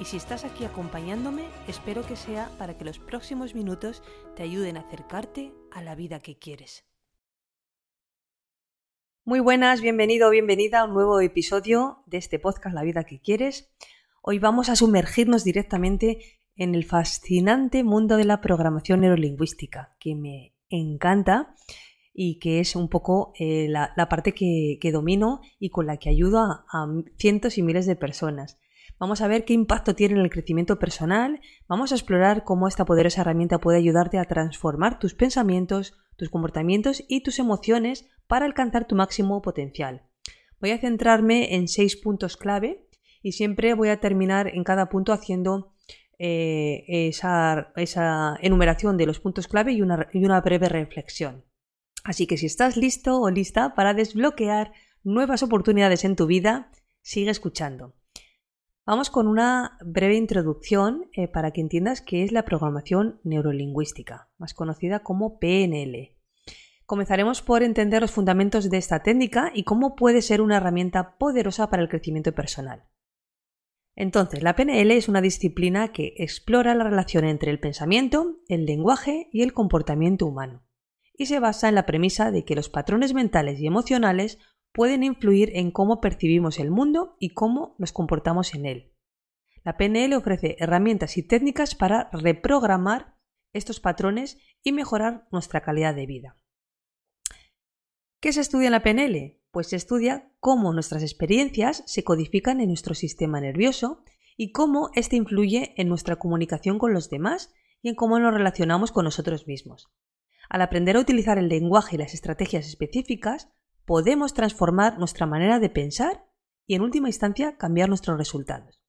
y si estás aquí acompañándome, espero que sea para que los próximos minutos te ayuden a acercarte a la vida que quieres. Muy buenas, bienvenido o bienvenida a un nuevo episodio de este podcast La vida que quieres. Hoy vamos a sumergirnos directamente en el fascinante mundo de la programación neurolingüística, que me encanta y que es un poco eh, la, parte que, domino y con la que ayudo a cientos y miles de personas. Vamos a ver qué impacto tiene en el crecimiento personal, vamos a explorar cómo esta poderosa herramienta puede ayudarte a transformar tus pensamientos, tus comportamientos y tus emociones para alcanzar tu máximo potencial. Voy a centrarme en seis puntos clave y siempre voy a terminar en cada punto haciendo eh, esa, enumeración de los puntos clave y una, y una breve reflexión. Así que si estás listo o lista para desbloquear nuevas oportunidades en tu vida, sigue escuchando. Vamos con una breve introducción eh, para que entiendas qué es la programación neurolingüística, más conocida como PNL. Comenzaremos por entender los fundamentos de esta técnica y cómo puede ser una herramienta poderosa para el crecimiento personal. Entonces, la PNL es una disciplina que explora la relación entre el pensamiento, el lenguaje y el comportamiento humano, y se basa en la premisa de que los patrones mentales y emocionales pueden influir en cómo percibimos el mundo y cómo nos comportamos en él. La PNL ofrece herramientas y técnicas para reprogramar estos patrones y mejorar nuestra calidad de vida. ¿Qué se estudia en la PNL? Pues se estudia cómo nuestras experiencias se codifican en nuestro sistema nervioso y cómo éste influye en nuestra comunicación con los demás y en cómo nos relacionamos con nosotros mismos. Al aprender a utilizar el lenguaje y las estrategias específicas, podemos transformar nuestra manera de pensar y en última instancia cambiar nuestros resultados.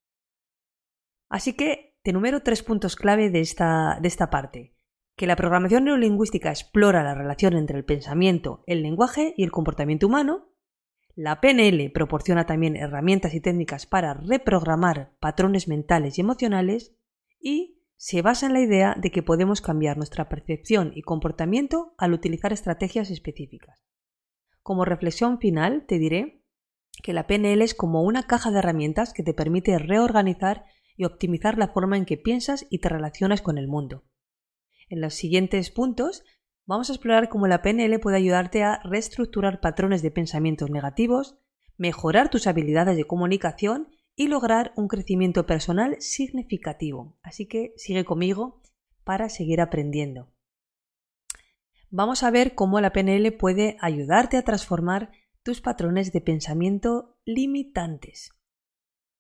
Así que te número tres puntos clave de esta, de esta parte. Que la programación neurolingüística explora la relación entre el pensamiento, el lenguaje y el comportamiento humano. La PNL proporciona también herramientas y técnicas para reprogramar patrones mentales y emocionales. Y se basa en la idea de que podemos cambiar nuestra percepción y comportamiento al utilizar estrategias específicas. Como reflexión final, te diré que la PNL es como una caja de herramientas que te permite reorganizar y optimizar la forma en que piensas y te relacionas con el mundo. En los siguientes puntos vamos a explorar cómo la PNL puede ayudarte a reestructurar patrones de pensamientos negativos, mejorar tus habilidades de comunicación y lograr un crecimiento personal significativo. Así que sigue conmigo para seguir aprendiendo vamos a ver cómo la PNL puede ayudarte a transformar tus patrones de pensamiento limitantes.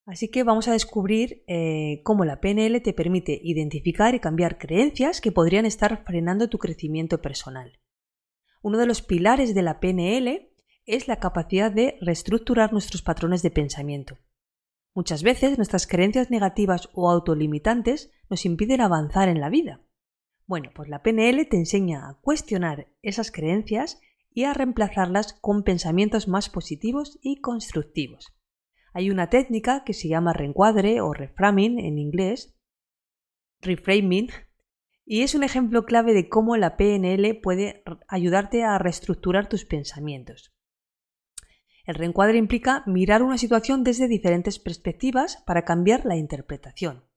Así que vamos a descubrir eh, cómo la PNL te permite identificar y cambiar creencias que podrían estar frenando tu crecimiento personal. Uno de los pilares de la PNL es la capacidad de reestructurar nuestros patrones de pensamiento. Muchas veces nuestras creencias negativas o autolimitantes nos impiden avanzar en la vida. Bueno, pues la PNL te enseña a cuestionar esas creencias y a reemplazarlas con pensamientos más positivos y constructivos. Hay una técnica que se llama reencuadre o reframing en inglés, reframing, y es un ejemplo clave de cómo la PNL puede ayudarte a reestructurar tus pensamientos. El reencuadre implica mirar una situación desde diferentes perspectivas para cambiar la interpretación.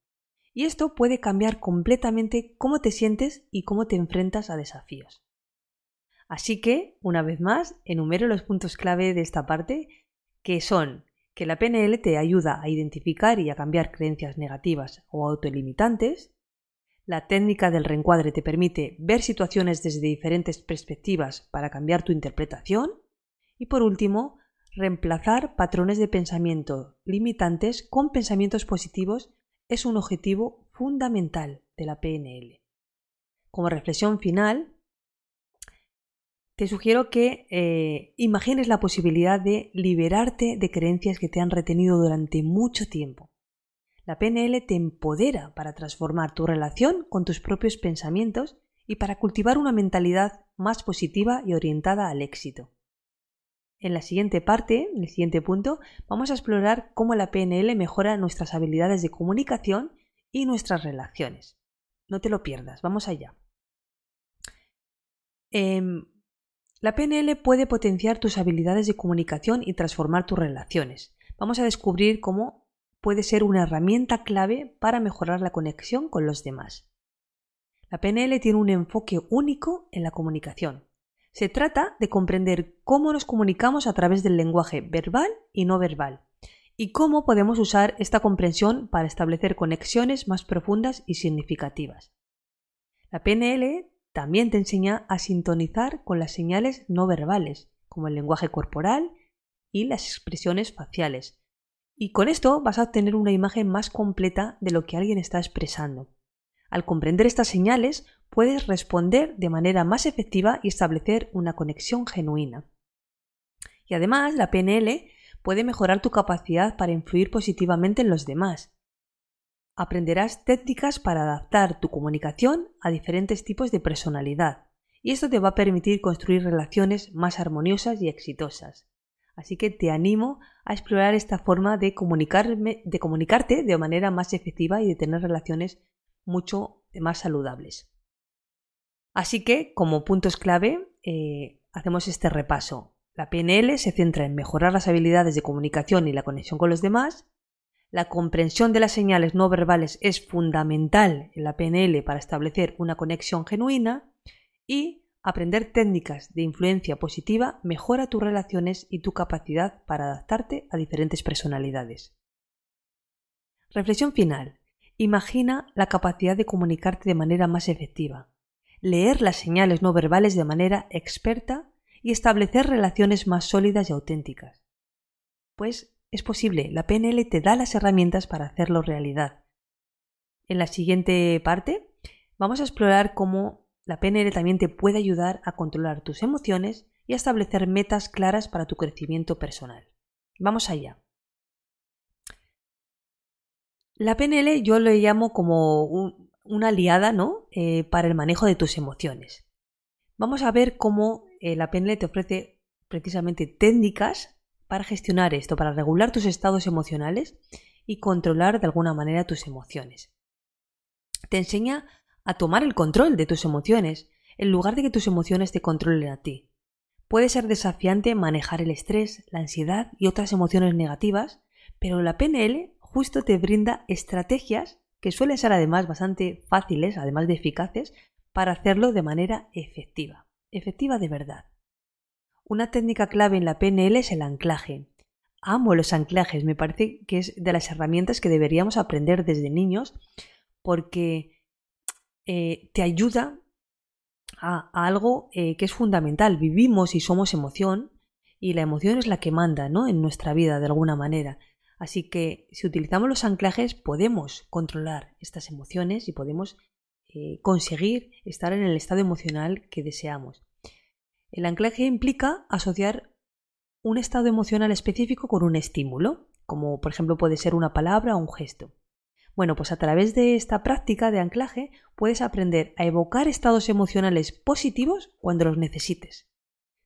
Y esto puede cambiar completamente cómo te sientes y cómo te enfrentas a desafíos. Así que, una vez más, enumero los puntos clave de esta parte, que son que la PNL te ayuda a identificar y a cambiar creencias negativas o autolimitantes, la técnica del reencuadre te permite ver situaciones desde diferentes perspectivas para cambiar tu interpretación y por último, reemplazar patrones de pensamiento limitantes con pensamientos positivos es un objetivo fundamental de la PNL. Como reflexión final, te sugiero que eh, imagines la posibilidad de liberarte de creencias que te han retenido durante mucho tiempo. La PNL te empodera para transformar tu relación con tus propios pensamientos y para cultivar una mentalidad más positiva y orientada al éxito. En la siguiente parte, en el siguiente punto, vamos a explorar cómo la PNL mejora nuestras habilidades de comunicación y nuestras relaciones. No te lo pierdas, vamos allá. Em, la PNL puede potenciar tus habilidades de comunicación y transformar tus relaciones. Vamos a descubrir cómo puede ser una herramienta clave para mejorar la conexión con los demás. La PNL tiene un enfoque único en la comunicación. Se trata de comprender cómo nos comunicamos a través del lenguaje verbal y no verbal, y cómo podemos usar esta comprensión para establecer conexiones más profundas y significativas. La PNL también te enseña a sintonizar con las señales no verbales, como el lenguaje corporal y las expresiones faciales. Y con esto vas a obtener una imagen más completa de lo que alguien está expresando. Al comprender estas señales, puedes responder de manera más efectiva y establecer una conexión genuina. Y además, la PNL puede mejorar tu capacidad para influir positivamente en los demás. Aprenderás técnicas para adaptar tu comunicación a diferentes tipos de personalidad, y esto te va a permitir construir relaciones más armoniosas y exitosas. Así que te animo a explorar esta forma de, de comunicarte de manera más efectiva y de tener relaciones mucho más saludables. Así que, como puntos clave, eh, hacemos este repaso. La PNL se centra en mejorar las habilidades de comunicación y la conexión con los demás. La comprensión de las señales no verbales es fundamental en la PNL para establecer una conexión genuina y aprender técnicas de influencia positiva mejora tus relaciones y tu capacidad para adaptarte a diferentes personalidades. Reflexión final. Imagina la capacidad de comunicarte de manera más efectiva leer las señales no verbales de manera experta y establecer relaciones más sólidas y auténticas. Pues es posible, la PNL te da las herramientas para hacerlo realidad. En la siguiente parte vamos a explorar cómo la PNL también te puede ayudar a controlar tus emociones y a establecer metas claras para tu crecimiento personal. Vamos allá. La PNL yo lo llamo como un, una aliada ¿no? Eh, para el manejo de tus emociones. Vamos a ver cómo eh, la PNL te ofrece precisamente técnicas para gestionar esto, para regular tus estados emocionales y controlar de alguna manera tus emociones. Te enseña a tomar el control de tus emociones en lugar de que tus emociones te controlen a ti. Puede ser desafiante manejar el estrés, la ansiedad y otras emociones negativas, pero la PNL justo te brinda estrategias que suelen ser además bastante fáciles, además de eficaces, para hacerlo de manera efectiva, efectiva de verdad. Una técnica clave en la PNL es el anclaje. Amo los anclajes, me parece que es de las herramientas que deberíamos aprender desde niños porque eh, te ayuda a, algo eh, que es fundamental. Vivimos y somos emoción y la emoción es la que manda ¿no? en nuestra vida de alguna manera. Así que si utilizamos los anclajes podemos controlar estas emociones y podemos eh, conseguir estar en el estado emocional que deseamos. El anclaje implica asociar un estado emocional específico con un estímulo, como por ejemplo puede ser una palabra o un gesto. Bueno, pues a través de esta práctica de anclaje puedes aprender a evocar estados emocionales positivos cuando los necesites.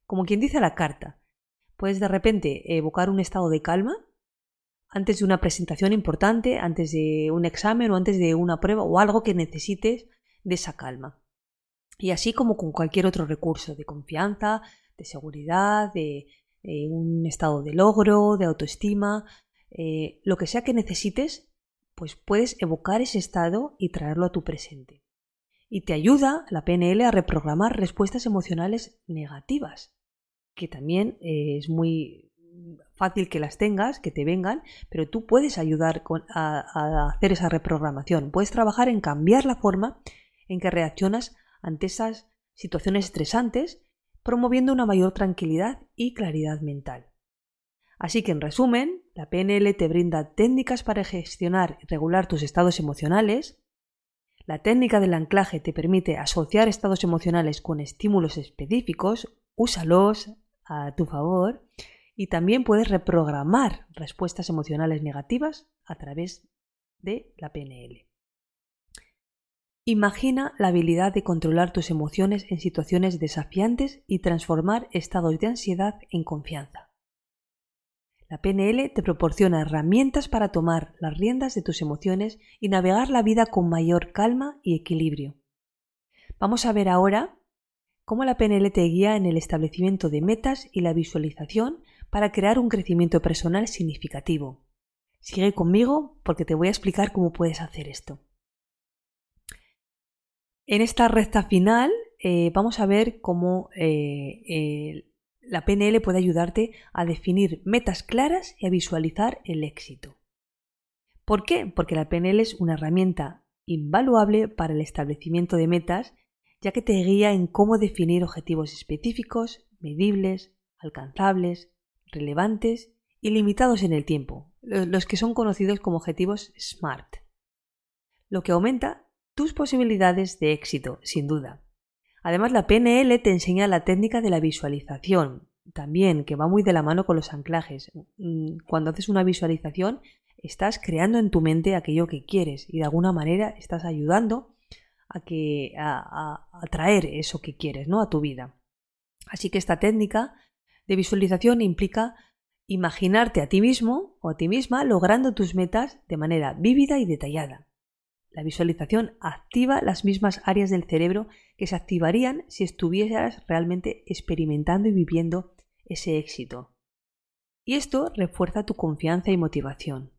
Como quien dice la carta, puedes de repente evocar un estado de calma antes de una presentación importante, antes de un examen o antes de una prueba o algo que necesites de esa calma. Y así como con cualquier otro recurso de confianza, de seguridad, de, un estado de logro, de autoestima, eh, lo que sea que necesites, pues puedes evocar ese estado y traerlo a tu presente. Y te ayuda la PNL a reprogramar respuestas emocionales negativas, que también eh, es muy fácil que las tengas, que te vengan, pero tú puedes ayudar a, hacer esa reprogramación. Puedes trabajar en cambiar la forma en que reaccionas ante esas situaciones estresantes, promoviendo una mayor tranquilidad y claridad mental. Así que, en resumen, la PNL te brinda técnicas para gestionar y regular tus estados emocionales. La técnica del anclaje te permite asociar estados emocionales con estímulos específicos, úsalos a tu favor y también puedes reprogramar respuestas emocionales negativas a través de la PNL. Imagina la habilidad de controlar tus emociones en situaciones desafiantes y transformar estados de ansiedad en confianza. La PNL te proporciona herramientas para tomar las riendas de tus emociones y navegar la vida con mayor calma y equilibrio. Vamos a ver ahora cómo la PNL te guía en el establecimiento de metas y la visualización para crear un crecimiento personal significativo. Sigue conmigo porque te voy a explicar cómo puedes hacer esto. En esta recta final eh, vamos a ver cómo eh, la PNL puede ayudarte a definir metas claras y a visualizar el éxito. ¿Por qué? Porque la PNL es una herramienta invaluable para el establecimiento de metas, ya que te guía en cómo definir objetivos específicos, medibles, alcanzables, relevantes y limitados en el tiempo, los que son conocidos como objetivos SMART, lo que aumenta tus posibilidades de éxito, sin duda. Además, la PNL te enseña la técnica de la visualización, también, que va muy de la mano con los anclajes. Mm, cuando haces una visualización, estás creando en tu mente aquello que quieres y de alguna manera estás ayudando a que a, traer eso que quieres, ¿no? a tu vida. Así que esta técnica de visualización implica imaginarte a ti mismo o a ti misma logrando tus metas de manera vívida y detallada. La visualización activa las mismas áreas del cerebro que se activarían si estuvieras realmente experimentando y viviendo ese éxito. Y esto refuerza tu confianza y motivación.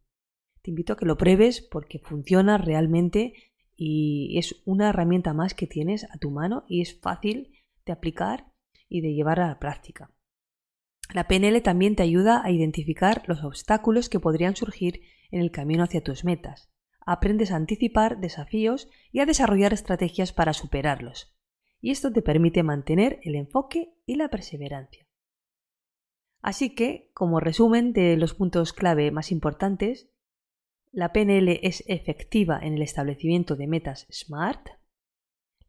Te invito a que lo pruebes porque funciona realmente y es una herramienta más que tienes a tu mano y es fácil de aplicar y de llevar a la práctica. La PNL también te ayuda a identificar los obstáculos que podrían surgir en el camino hacia tus metas aprendes a anticipar desafíos y a desarrollar estrategias para superarlos. Y esto te permite mantener el enfoque y la perseverancia. Así que, como resumen de los puntos clave más importantes, la PNL es efectiva en el establecimiento de metas SMART,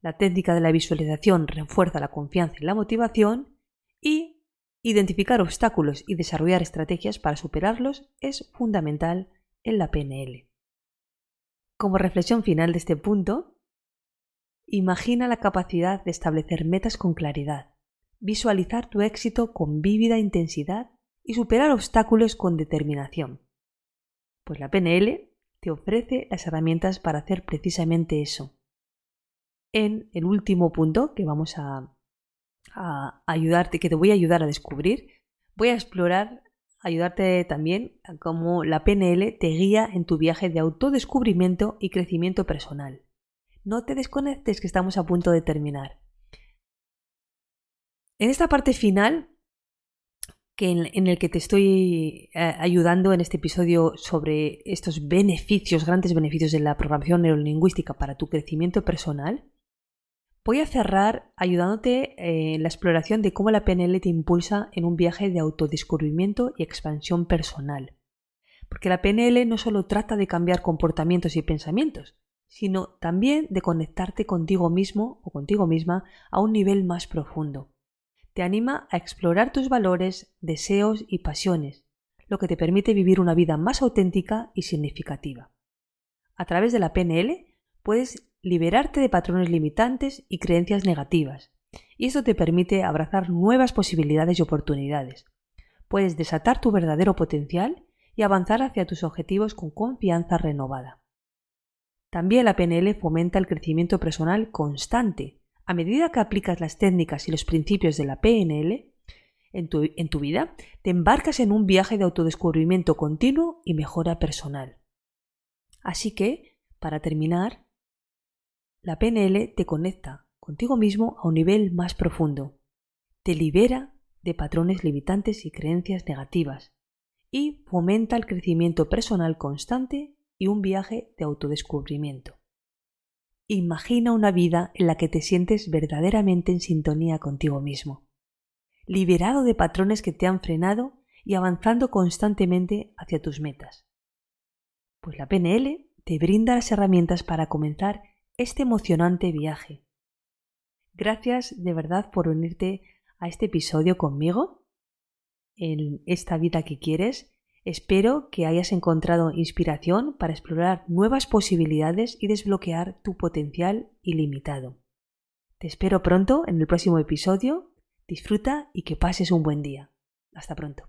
la técnica de la visualización refuerza la confianza y la motivación y identificar obstáculos y desarrollar estrategias para superarlos es fundamental en la PNL. Como reflexión final de este punto, imagina la capacidad de establecer metas con claridad, visualizar tu éxito con vívida intensidad y superar obstáculos con determinación. Pues la PNL te ofrece las herramientas para hacer precisamente eso. En el último punto que vamos a, a ayudarte, que te voy a ayudar a descubrir, voy a explorar ayudarte también a cómo la PNL te guía en tu viaje de autodescubrimiento y crecimiento personal. No te desconectes que estamos a punto de terminar. En esta parte final, que en, en el que te estoy eh, ayudando en este episodio sobre estos beneficios, grandes beneficios de la programación neurolingüística para tu crecimiento personal, Voy a cerrar ayudándote eh, en la exploración de cómo la PNL te impulsa en un viaje de autodescubrimiento y expansión personal. Porque la PNL no solo trata de cambiar comportamientos y pensamientos, sino también de conectarte contigo mismo o contigo misma a un nivel más profundo. Te anima a explorar tus valores, deseos y pasiones, lo que te permite vivir una vida más auténtica y significativa. A través de la PNL puedes liberarte de patrones limitantes y creencias negativas, y esto te permite abrazar nuevas posibilidades y oportunidades. Puedes desatar tu verdadero potencial y avanzar hacia tus objetivos con confianza renovada. También la PNL fomenta el crecimiento personal constante. A medida que aplicas las técnicas y los principios de la PNL en tu, en tu vida, te embarcas en un viaje de autodescubrimiento continuo y mejora personal. Así que, para terminar, la PNL te conecta contigo mismo a un nivel más profundo, te libera de patrones limitantes y creencias negativas y fomenta el crecimiento personal constante y un viaje de autodescubrimiento. Imagina una vida en la que te sientes verdaderamente en sintonía contigo mismo, liberado de patrones que te han frenado y avanzando constantemente hacia tus metas. Pues la PNL te brinda las herramientas para comenzar este emocionante viaje. Gracias de verdad por unirte a este episodio conmigo en esta vida que quieres. Espero que hayas encontrado inspiración para explorar nuevas posibilidades y desbloquear tu potencial ilimitado. Te espero pronto en el próximo episodio. Disfruta y que pases un buen día. Hasta pronto.